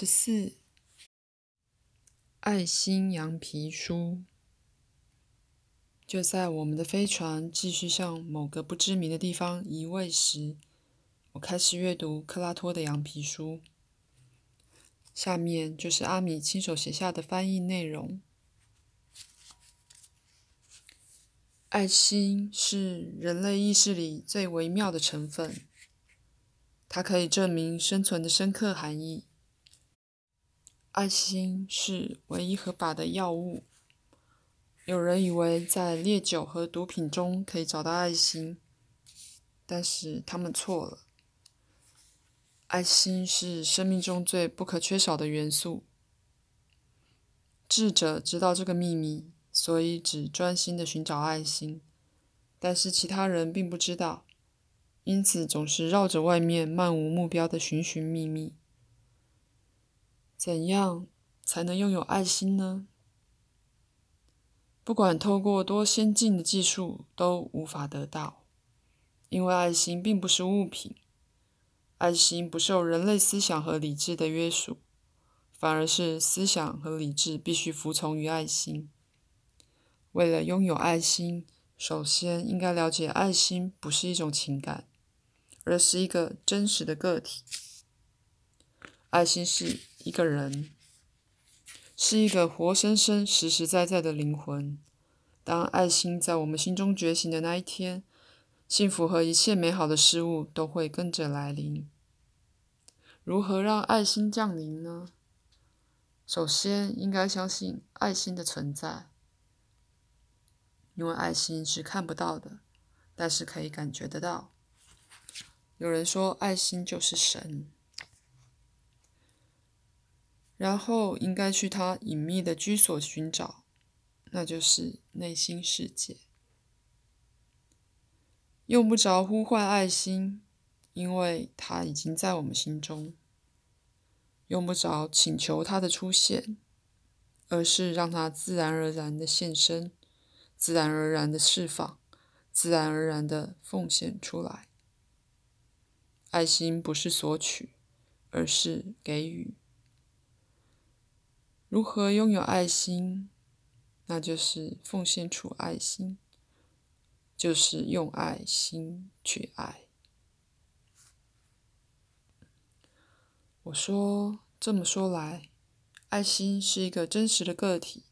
十四，爱心羊皮书。就在我们的飞船继续向某个不知名的地方移位时，我开始阅读克拉托的羊皮书。下面就是阿米亲手写下的翻译内容：爱心是人类意识里最微妙的成分，它可以证明生存的深刻含义。爱心是唯一合法的药物。有人以为在烈酒和毒品中可以找到爱心，但是他们错了。爱心是生命中最不可缺少的元素。智者知道这个秘密，所以只专心的寻找爱心，但是其他人并不知道，因此总是绕着外面漫无目标的寻寻觅觅。怎样才能拥有爱心呢？不管透过多先进的技术，都无法得到，因为爱心并不是物品，爱心不受人类思想和理智的约束，反而是思想和理智必须服从于爱心。为了拥有爱心，首先应该了解，爱心不是一种情感，而是一个真实的个体。爱心是一个人。是一个活生生、实实在在的灵魂。当爱心在我们心中觉醒的那一天，幸福和一切美好的事物都会跟着来临。如何让爱心降临呢？首先，应该相信爱心的存在，因为爱心是看不到的，但是可以感觉得到。有人说，爱心就是神。然后应该去他隐秘的居所寻找，那就是内心世界。用不着呼唤爱心，因为它已经在我们心中；用不着请求它的出现，而是让它自然而然的现身，自然而然的释放，自然而然的奉献出来。爱心不是索取，而是给予。如何拥有爱心？那就是奉献出爱心，就是用爱心去爱。我说，这么说来，爱心是一个真实的个体，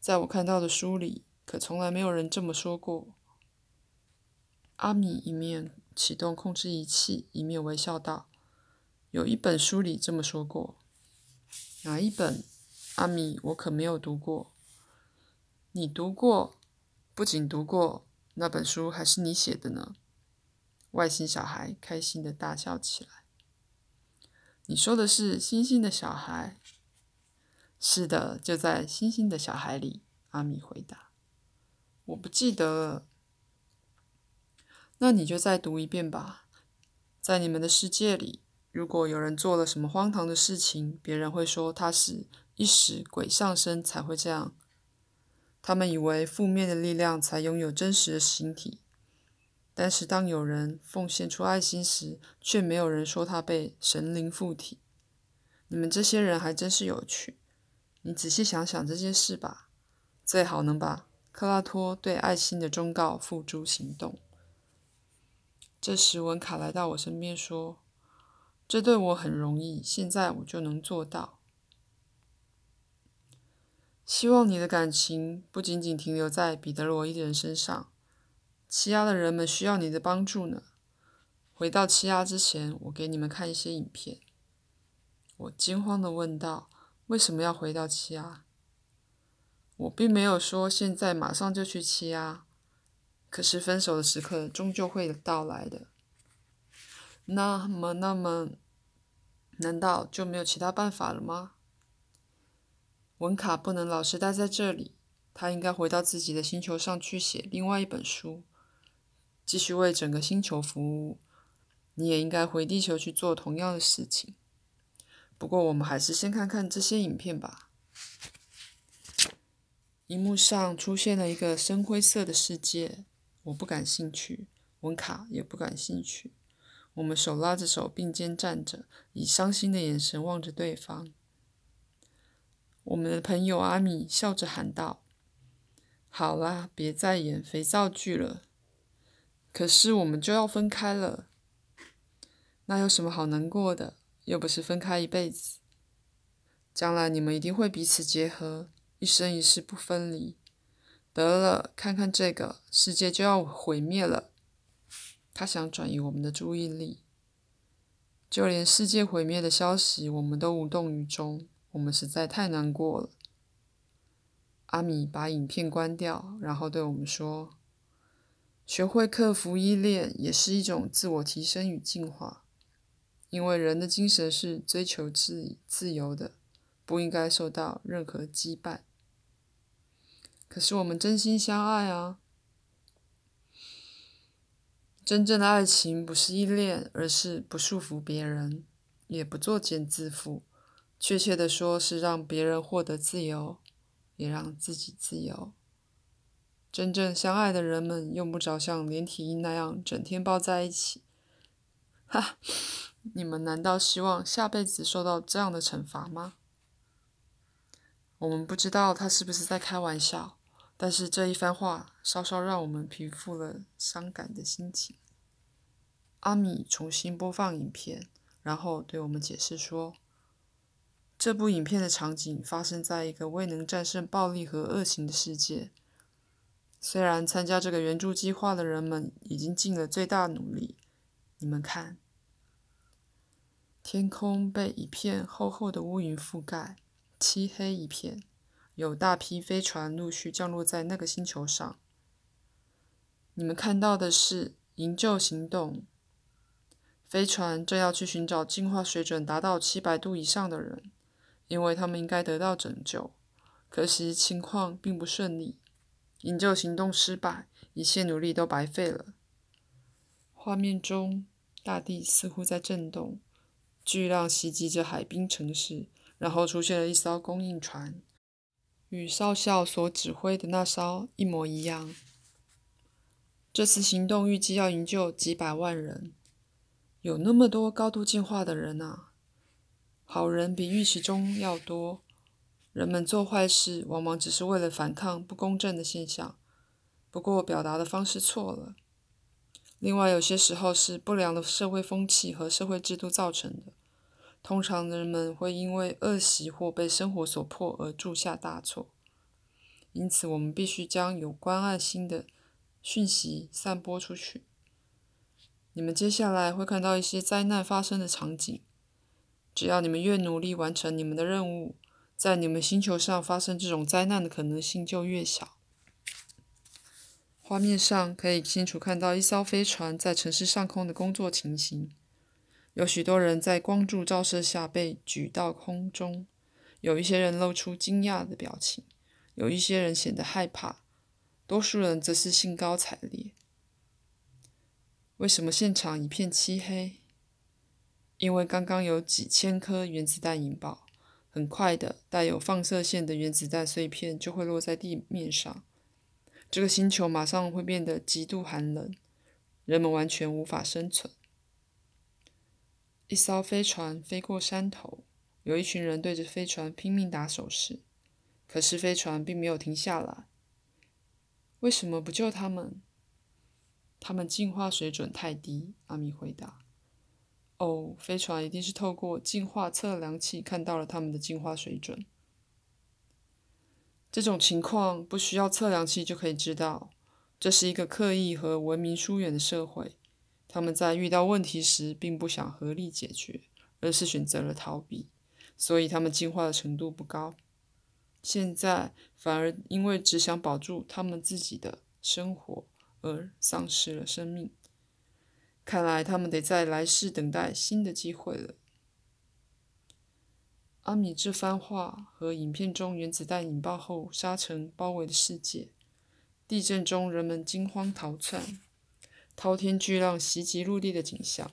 在我看到的书里，可从来没有人这么说过。阿米一面启动控制仪器，一面微笑道：“有一本书里这么说过，哪一本？”阿米，我可没有读过。你读过？不仅读过，那本书还是你写的呢。外星小孩开心的大笑起来。你说的是星星的小孩？是的，就在星星的小孩里。阿米回答。我不记得了。那你就再读一遍吧。在你们的世界里，如果有人做了什么荒唐的事情，别人会说他是。一时鬼上身才会这样。他们以为负面的力量才拥有真实的形体，但是当有人奉献出爱心时，却没有人说他被神灵附体。你们这些人还真是有趣。你仔细想想这件事吧，最好能把克拉托对爱心的忠告付诸行动。这时文卡来到我身边说：“这对我很容易，现在我就能做到。”希望你的感情不仅仅停留在彼得罗伊人身上，欺压的人们需要你的帮助呢。回到欺压之前，我给你们看一些影片。我惊慌的问道：“为什么要回到欺压？”我并没有说现在马上就去欺压，可是分手的时刻终究会到来的。那么，那么，难道就没有其他办法了吗？文卡不能老是待在这里，他应该回到自己的星球上去写另外一本书，继续为整个星球服务。你也应该回地球去做同样的事情。不过，我们还是先看看这些影片吧。荧幕上出现了一个深灰色的世界，我不感兴趣，文卡也不感兴趣。我们手拉着手并肩站着，以伤心的眼神望着对方。我们的朋友阿米笑着喊道：“好啦，别再演肥皂剧了。可是我们就要分开了，那有什么好难过的？又不是分开一辈子。将来你们一定会彼此结合，一生一世不分离。得了，看看这个，世界就要毁灭了。”他想转移我们的注意力，就连世界毁灭的消息，我们都无动于衷。我们实在太难过了。阿米把影片关掉，然后对我们说：“学会克服依恋，也是一种自我提升与进化。因为人的精神是追求自自由的，不应该受到任何羁绊。可是我们真心相爱啊！”真正的爱情不是依恋，而是不束缚别人，也不作茧自缚。确切的说，是让别人获得自由，也让自己自由。真正相爱的人们，用不着像连体婴那样整天抱在一起。哈，你们难道希望下辈子受到这样的惩罚吗？我们不知道他是不是在开玩笑。但是这一番话稍稍让我们平复了伤感的心情。阿米重新播放影片，然后对我们解释说：“这部影片的场景发生在一个未能战胜暴力和恶行的世界。虽然参加这个援助计划的人们已经尽了最大努力，你们看，天空被一片厚厚的乌云覆盖，漆黑一片。”有大批飞船陆续降落在那个星球上。你们看到的是营救行动，飞船正要去寻找进化水准达到七百度以上的人，因为他们应该得到拯救。可惜情况并不顺利，营救行动失败，一切努力都白费了。画面中，大地似乎在震动，巨浪袭击着海滨城市，然后出现了一艘供应船。与少校所指挥的那艘一模一样。这次行动预计要营救几百万人，有那么多高度进化的人啊！好人比预期中要多。人们做坏事往往只是为了反抗不公正的现象，不过表达的方式错了。另外，有些时候是不良的社会风气和社会制度造成的。通常人们会因为恶习或被生活所迫而铸下大错，因此我们必须将有关爱心的讯息散播出去。你们接下来会看到一些灾难发生的场景。只要你们越努力完成你们的任务，在你们星球上发生这种灾难的可能性就越小。画面上可以清楚看到一艘飞船在城市上空的工作情形。有许多人在光柱照射下被举到空中，有一些人露出惊讶的表情，有一些人显得害怕，多数人则是兴高采烈。为什么现场一片漆黑？因为刚刚有几千颗原子弹引爆，很快的，带有放射线的原子弹碎片就会落在地面上，这个星球马上会变得极度寒冷，人们完全无法生存。一艘飞船飞过山头，有一群人对着飞船拼命打手势，可是飞船并没有停下来。为什么不救他们？他们进化水准太低。阿米回答：“哦，飞船一定是透过进化测量器看到了他们的进化水准。这种情况不需要测量器就可以知道，这是一个刻意和文明疏远的社会。”他们在遇到问题时，并不想合力解决，而是选择了逃避，所以他们进化的程度不高。现在反而因为只想保住他们自己的生活而丧失了生命。看来他们得在来世等待新的机会了。阿米这番话和影片中原子弹引爆后沙尘包围的世界，地震中人们惊慌逃窜。滔天巨浪袭击陆地的景象。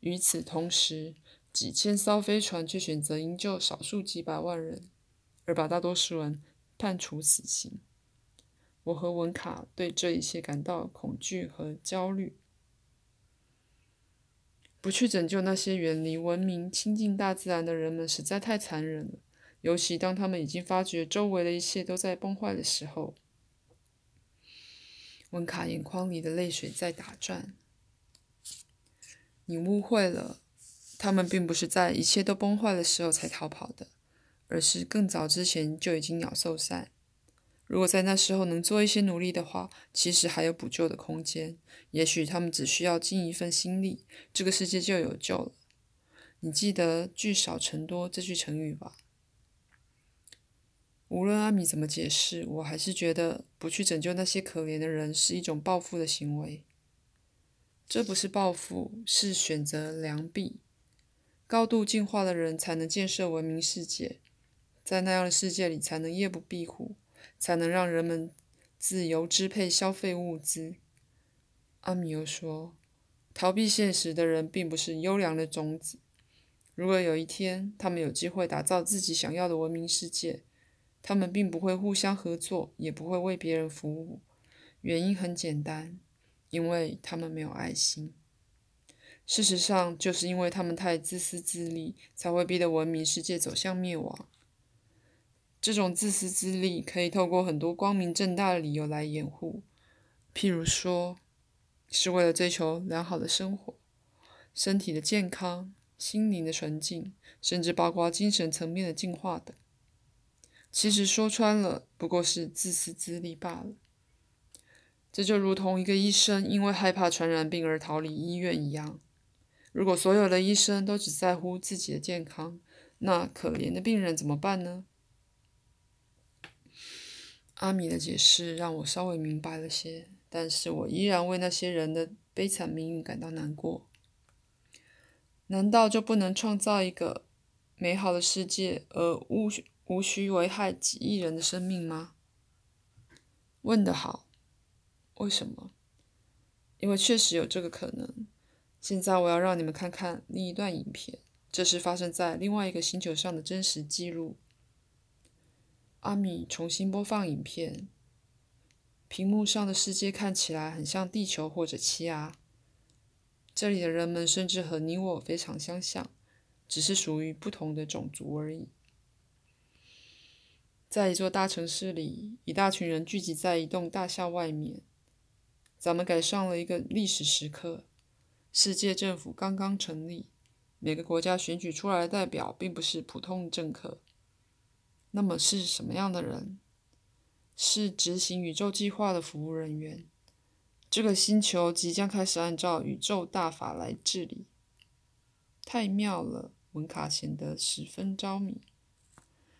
与此同时，几千艘飞船却选择营救少数几百万人，而把大多数人判处死刑。我和文卡对这一切感到恐惧和焦虑。不去拯救那些远离文明、亲近大自然的人们，实在太残忍了。尤其当他们已经发觉周围的一切都在崩坏的时候。文卡眼眶里的泪水在打转。你误会了，他们并不是在一切都崩坏的时候才逃跑的，而是更早之前就已经鸟兽散。如果在那时候能做一些努力的话，其实还有补救的空间。也许他们只需要尽一份心力，这个世界就有救了。你记得“聚少成多”这句成语吧？无论阿米怎么解释，我还是觉得不去拯救那些可怜的人是一种报复的行为。这不是报复，是选择良币。高度进化的人才能建设文明世界，在那样的世界里才能夜不闭户。才能让人们自由支配消费物资。阿米又说：“逃避现实的人并不是优良的种子。如果有一天他们有机会打造自己想要的文明世界，他们并不会互相合作，也不会为别人服务。原因很简单，因为他们没有爱心。事实上，就是因为他们太自私自利，才会逼得文明世界走向灭亡。”这种自私自利可以透过很多光明正大的理由来掩护，譬如说，是为了追求良好的生活、身体的健康、心灵的纯净，甚至包括精神层面的进化等。其实说穿了，不过是自私自利罢了。这就如同一个医生因为害怕传染病而逃离医院一样。如果所有的医生都只在乎自己的健康，那可怜的病人怎么办呢？阿米的解释让我稍微明白了些，但是我依然为那些人的悲惨命运感到难过。难道就不能创造一个美好的世界，而无无需危害几亿人的生命吗？问得好。为什么？因为确实有这个可能。现在我要让你们看看另一段影片，这是发生在另外一个星球上的真实记录。阿米重新播放影片，屏幕上的世界看起来很像地球或者奇亚。这里的人们甚至和你我非常相像，只是属于不同的种族而已。在一座大城市里，一大群人聚集在一栋大厦外面。咱们赶上了一个历史时刻，世界政府刚刚成立，每个国家选举出来的代表并不是普通政客。那么是什么样的人？是执行宇宙计划的服务人员。这个星球即将开始按照宇宙大法来治理。太妙了！文卡显得十分着迷。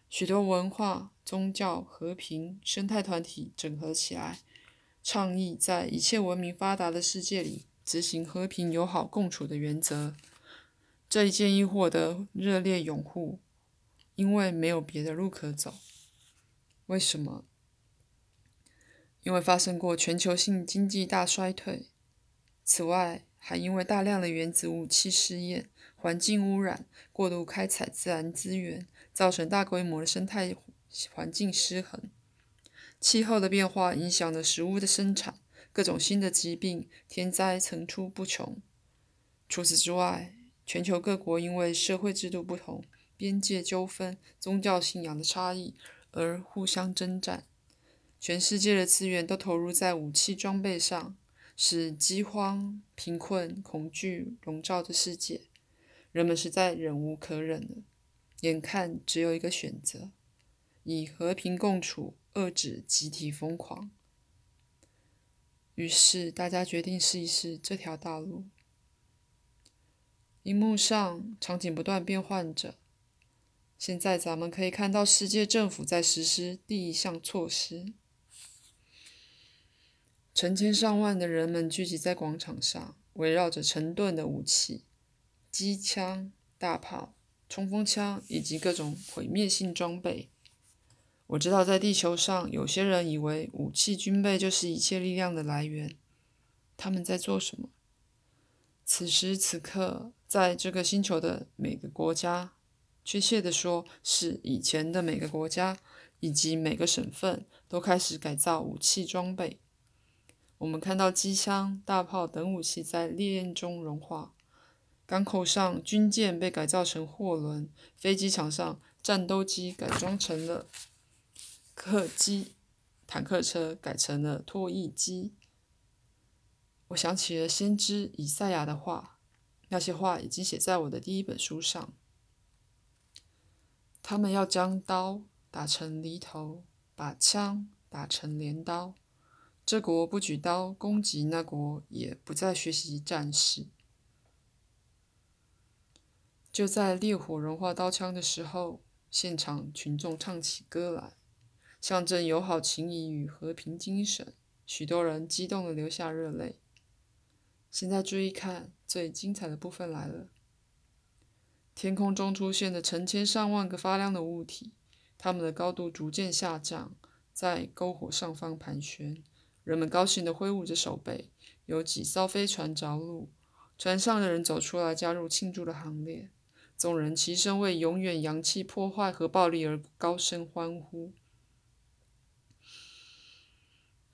许多文化、宗教、和平、生态团体整合起来，倡议在一切文明发达的世界里执行和平友好共处的原则。这一建议获得热烈拥护。因为没有别的路可走。为什么？因为发生过全球性经济大衰退。此外，还因为大量的原子武器试验、环境污染、过度开采自然资源，造成大规模的生态环境失衡。气候的变化影响了食物的生产，各种新的疾病、天灾层出不穷。除此之外，全球各国因为社会制度不同。边界纠纷、宗教信仰的差异而互相征战，全世界的资源都投入在武器装备上，使饥荒、贫困、恐惧笼罩着世界。人们实在忍无可忍了，眼看只有一个选择：以和平共处遏制集体疯狂。于是大家决定试一试这条道路。荧幕上场景不断变换着。现在咱们可以看到，世界政府在实施第一项措施。成千上万的人们聚集在广场上，围绕着成吨的武器、机枪、大炮、冲锋枪以及各种毁灭性装备。我知道，在地球上，有些人以为武器军备就是一切力量的来源。他们在做什么？此时此刻，在这个星球的每个国家。确切的说，是以前的每个国家以及每个省份都开始改造武器装备。我们看到机枪、大炮等武器在烈焰中融化，港口上军舰被改造成货轮，飞机场上战斗机改装成了客机，坦克车改成了拖曳机。我想起了先知以赛亚的话，那些话已经写在我的第一本书上。他们要将刀打成犁头，把枪打成镰刀。这国不举刀攻击那国，也不再学习战士。就在烈火融化刀枪的时候，现场群众唱起歌来，象征友好情谊与和平精神。许多人激动的流下热泪。现在注意看，最精彩的部分来了。天空中出现了成千上万个发亮的物体，它们的高度逐渐下降，在篝火上方盘旋。人们高兴地挥舞着手背。有几艘飞船着陆，船上的人走出来加入庆祝的行列。众人齐声为永远扬弃破坏和暴力而高声欢呼。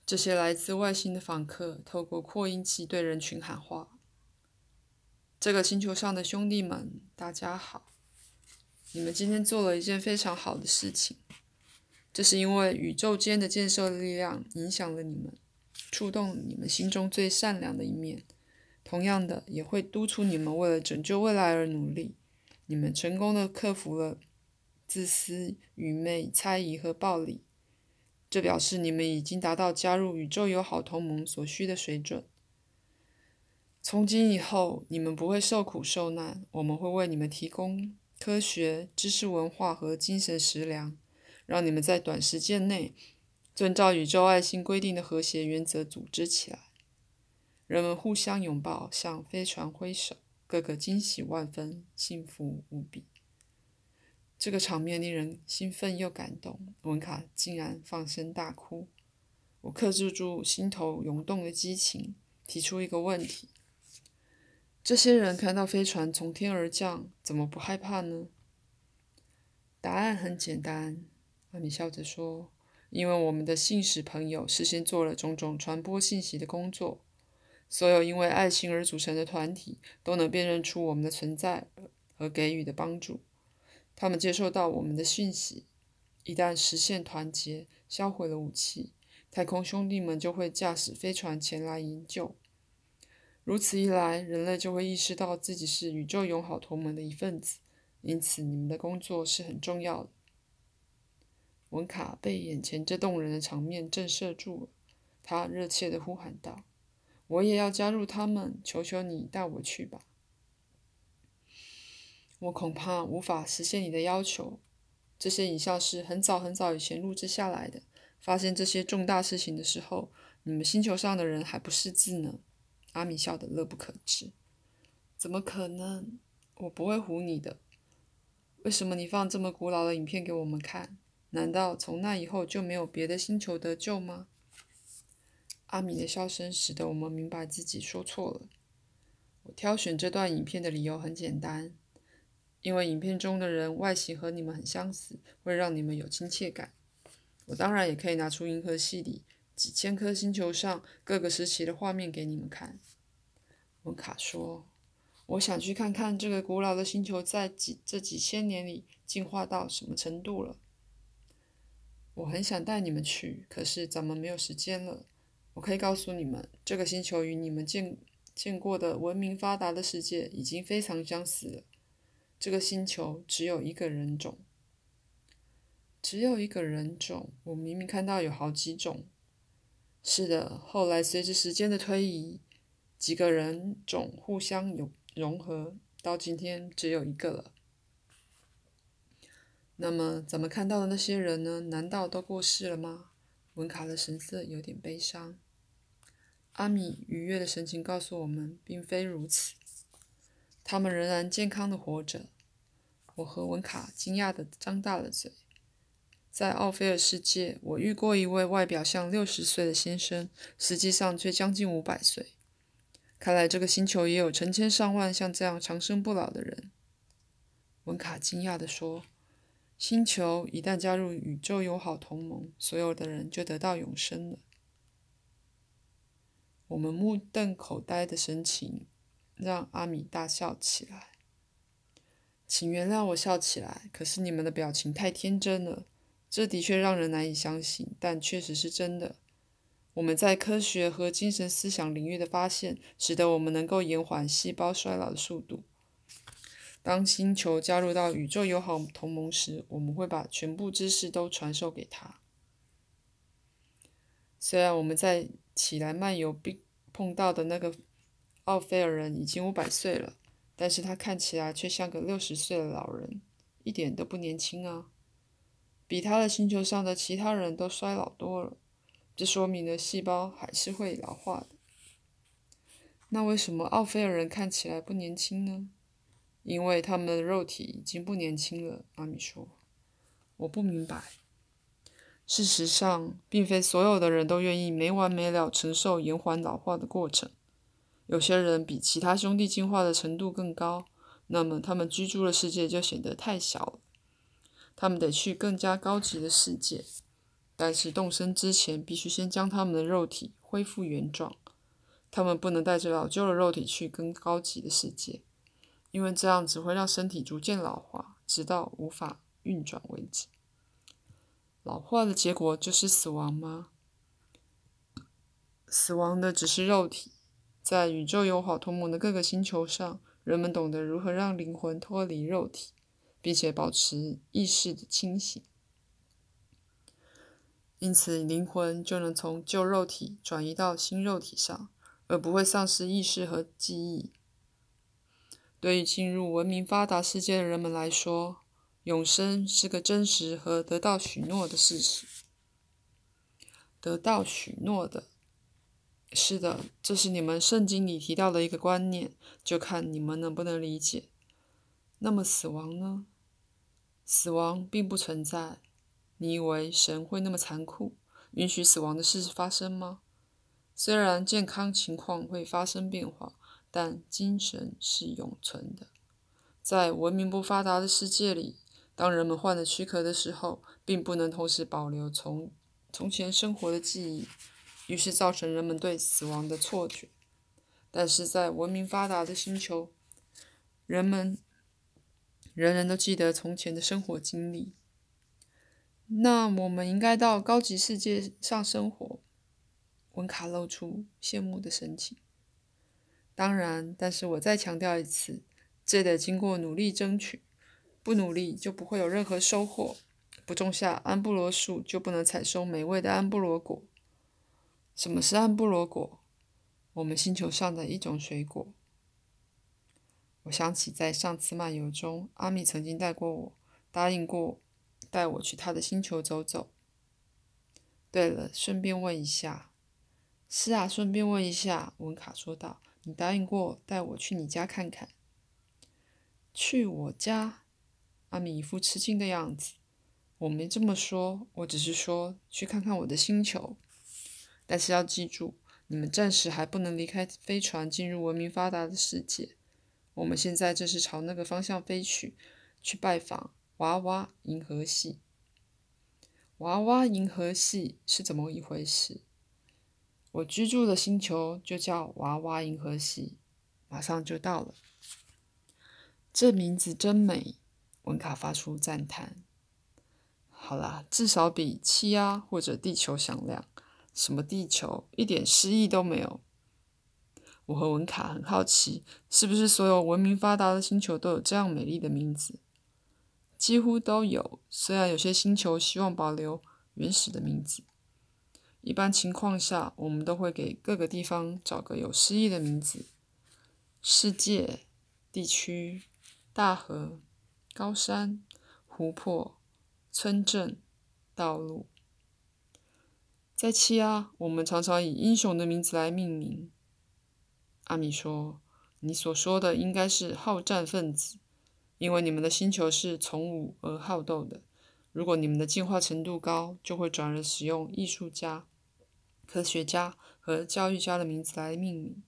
这些来自外星的访客透过扩音器对人群喊话：“这个星球上的兄弟们，大家好！你们今天做了一件非常好的事情。这是因为宇宙间的建设力量影响了你们，触动你们心中最善良的一面。同样的，也会督促你们为了拯救未来而努力。你们成功的克服了自私、愚昧、猜疑和暴力。”这表示你们已经达到加入宇宙友好同盟所需的水准。从今以后，你们不会受苦受难。我们会为你们提供科学知识、文化和精神食粮，让你们在短时间内遵照宇宙爱心规定的和谐原则组织起来。人们互相拥抱，向飞船挥手，个个惊喜万分，幸福无比。这个场面令人兴奋又感动，文卡竟然放声大哭。我克制住心头涌动的激情，提出一个问题：这些人看到飞船从天而降，怎么不害怕呢？答案很简单，阿米笑着说：“因为我们的信使朋友事先做了种种传播信息的工作，所有因为爱心而组成的团体都能辨认出我们的存在和给予的帮助。”他们接受到我们的讯息，一旦实现团结，销毁了武器，太空兄弟们就会驾驶飞船前来营救。如此一来，人类就会意识到自己是宇宙友好同盟的一份子。因此，你们的工作是很重要的。文卡被眼前这动人的场面震慑住了，他热切地呼喊道：“我也要加入他们！求求你带我去吧！”我恐怕无法实现你的要求。这些影像是很早很早以前录制下来的。发现这些重大事情的时候，你们星球上的人还不识字呢。阿米笑得乐不可支。怎么可能？我不会唬你的。为什么你放这么古老的影片给我们看？难道从那以后就没有别的星球得救吗？阿米的笑声使得我们明白自己说错了。我挑选这段影片的理由很简单。因为影片中的人外形和你们很相似，会让你们有亲切感。我当然也可以拿出银河系里几千颗星球上各个时期的画面给你们看。文卡说：“我想去看看这个古老的星球在几这几千年里进化到什么程度了。”我很想带你们去，可是咱们没有时间了。我可以告诉你们，这个星球与你们见见过的文明发达的世界已经非常相似了。这个星球只有一个人种，只有一个人种。我明明看到有好几种。是的，后来随着时间的推移，几个人种互相有融合，到今天只有一个了。那么，咱们看到的那些人呢？难道都过世了吗？文卡的神色有点悲伤。阿米愉悦的神情告诉我们，并非如此。他们仍然健康的活着。我和文卡惊讶的张大了嘴。在奥菲尔世界，我遇过一位外表像六十岁的先生，实际上却将近五百岁。看来这个星球也有成千上万像这样长生不老的人。文卡惊讶地说：“星球一旦加入宇宙友好同盟，所有的人就得到永生了。”我们目瞪口呆的神情。让阿米大笑起来。请原谅我笑起来，可是你们的表情太天真了。这的确让人难以相信，但确实是真的。我们在科学和精神思想领域的发现，使得我们能够延缓细胞衰老的速度。当星球加入到宇宙友好同盟时，我们会把全部知识都传授给他。虽然我们在起来漫游并碰到的那个奥菲尔人已经五百岁了，但是他看起来却像个六十岁的老人，一点都不年轻啊！比他的星球上的其他人都衰老多了。这说明了细胞还是会老化的。那为什么奥菲尔人看起来不年轻呢？因为他们的肉体已经不年轻了。阿米说：“我不明白。事实上，并非所有的人都愿意没完没了承受延缓老化的过程。有些人比其他兄弟进化的程度更高，那么他们居住的世界就显得太小了。他们得去更加高级的世界。”但是动身之前，必须先将他们的肉体恢复原状。他们不能带着老旧的肉体去更高级的世界，因为这样只会让身体逐渐老化，直到无法运转为止。老化的结果就是死亡吗？死亡的只是肉体。在宇宙友好同盟的各个星球上，人们懂得如何让灵魂脱离肉体，并且保持意识的清醒。因此，灵魂就能从旧肉体转移到新肉体上，而不会丧失意识和记忆。对于进入文明发达世界的人们来说，永生是个真实和得到许诺的事实。得到许诺的，是的，这是你们圣经里提到的一个观念，就看你们能不能理解。那么，死亡呢？死亡并不存在。你以为神会那么残酷，允许死亡的事发生吗？虽然健康情况会发生变化，但精神是永存的。在文明不发达的世界里，当人们患了躯壳的时候，并不能同时保留从从前生活的记忆，于是造成人们对死亡的错觉。但是在文明发达的星球，人们人人都记得从前的生活经历。那我们应该到高级世界上生活。温卡露出羡慕的神情。当然，但是我再强调一次，这得经过努力争取。不努力就不会有任何收获。不种下安布罗树，就不能采收美味的安布罗果。什么是安布罗果？我们星球上的一种水果。我想起在上次漫游中，阿米曾经带过我，答应过。带我去他的星球走走。对了，顺便问一下。是啊，顺便问一下。文卡说道：“你答应过带我去你家看看。”去我家？阿米一副吃惊的样子。我没这么说，我只是说去看看我的星球。但是要记住，你们暂时还不能离开飞船进入文明发达的世界。我们现在正是朝那个方向飞去，去拜访。娃娃银河系，娃娃银河系是怎么一回事？我居住的星球就叫娃娃银河系，马上就到了。这名字真美，文卡发出赞叹。好啦，至少比气压或者地球响亮。什么地球？一点诗意都没有。我和文卡很好奇，是不是所有文明发达的星球都有这样美丽的名字？几乎都有，虽然有些星球希望保留原始的名字。一般情况下，我们都会给各个地方找个有诗意的名字：世界、地区、大河、高山、湖泊、村镇、道路。在七啊，我们常常以英雄的名字来命名。阿米说：“你所说的应该是好战分子。”因为你们的星球是从武而好斗的，如果你们的进化程度高，就会转而使用艺术家、科学家和教育家的名字来命名。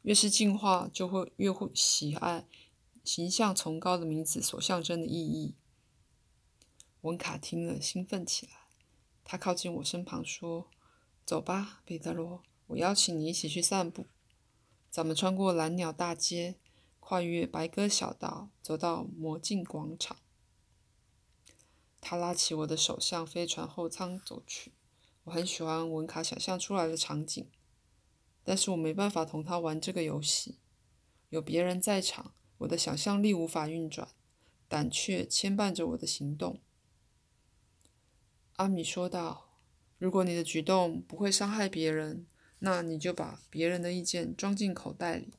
越是进化，就会越会喜爱形象崇高的名字所象征的意义。文卡听了，兴奋起来。他靠近我身旁说：“走吧，彼得罗，我邀请你一起去散步。”咱们穿过蓝鸟大街，跨越白鸽小道，走到魔镜广场。他拉起我的手，向飞船后舱走去。我很喜欢文卡想象出来的场景，但是我没办法同他玩这个游戏。有别人在场，我的想象力无法运转，胆怯牵绊着我的行动。阿米说道：“如果你的举动不会伤害别人，那你就把别人的意见装进口袋里。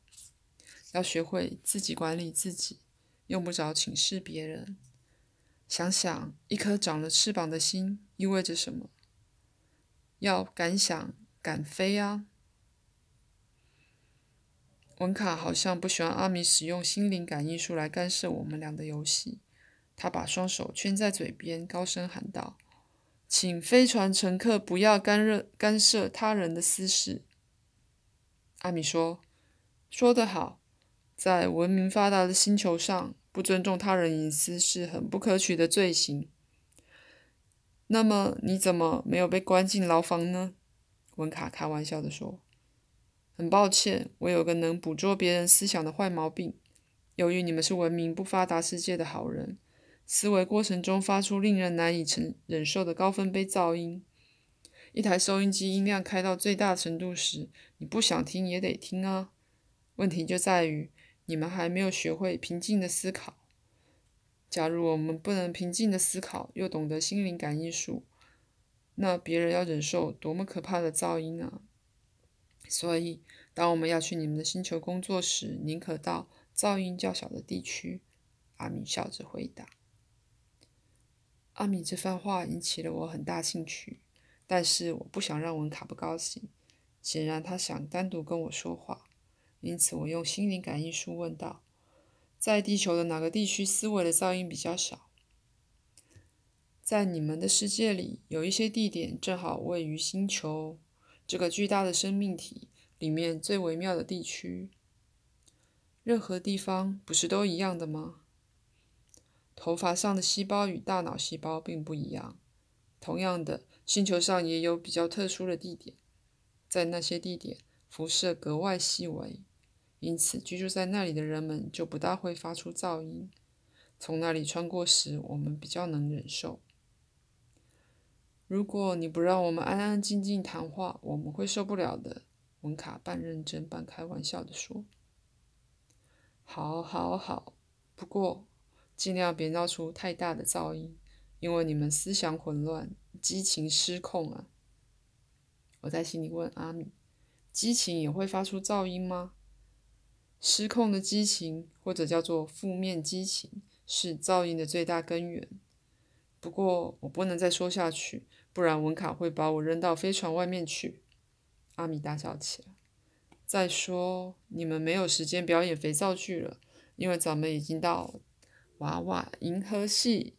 要学会自己管理自己，用不着请示别人。想想一颗长了翅膀的心意味着什么？要敢想敢飞啊！”文卡好像不喜欢阿米使用心灵感应术来干涉我们俩的游戏。他把双手圈在嘴边，高声喊道：“请飞船乘客不要干涉干涉他人的私事。”阿米说：“说得好，在文明发达的星球上，不尊重他人隐私是很不可取的罪行。”那么你怎么没有被关进牢房呢？文卡开玩笑地说。很抱歉，我有个能捕捉别人思想的坏毛病。由于你们是文明不发达世界的好人，思维过程中发出令人难以承忍受的高分贝噪音。一台收音机音量开到最大程度时，你不想听也得听啊。问题就在于你们还没有学会平静的思考。假如我们不能平静的思考，又懂得心灵感应术，那别人要忍受多么可怕的噪音啊！所以，当我们要去你们的星球工作时，宁可到噪音较小的地区。”阿米笑着回答。阿米这番话引起了我很大兴趣，但是我不想让文卡不高兴。显然，他想单独跟我说话，因此我用心灵感应术问道：“在地球的哪个地区思维的噪音比较少？”在你们的世界里，有一些地点正好位于星球。这个巨大的生命体里面最微妙的地区，任何地方不是都一样的吗？头发上的细胞与大脑细胞并不一样。同样的，星球上也有比较特殊的地点，在那些地点辐射格外细微，因此居住在那里的人们就不大会发出噪音。从那里穿过时，我们比较能忍受。如果你不让我们安安静静谈话，我们会受不了的。”文卡半认真半开玩笑地说。“好，好，好，不过尽量别闹出太大的噪音，因为你们思想混乱，激情失控啊！”我在心里问阿米：“激情也会发出噪音吗？”失控的激情，或者叫做负面激情，是噪音的最大根源。不过我不能再说下去。不然文卡会把我扔到飞船外面去。阿米大笑起来。再说，你们没有时间表演肥皂剧了，因为咱们已经到娃娃银河系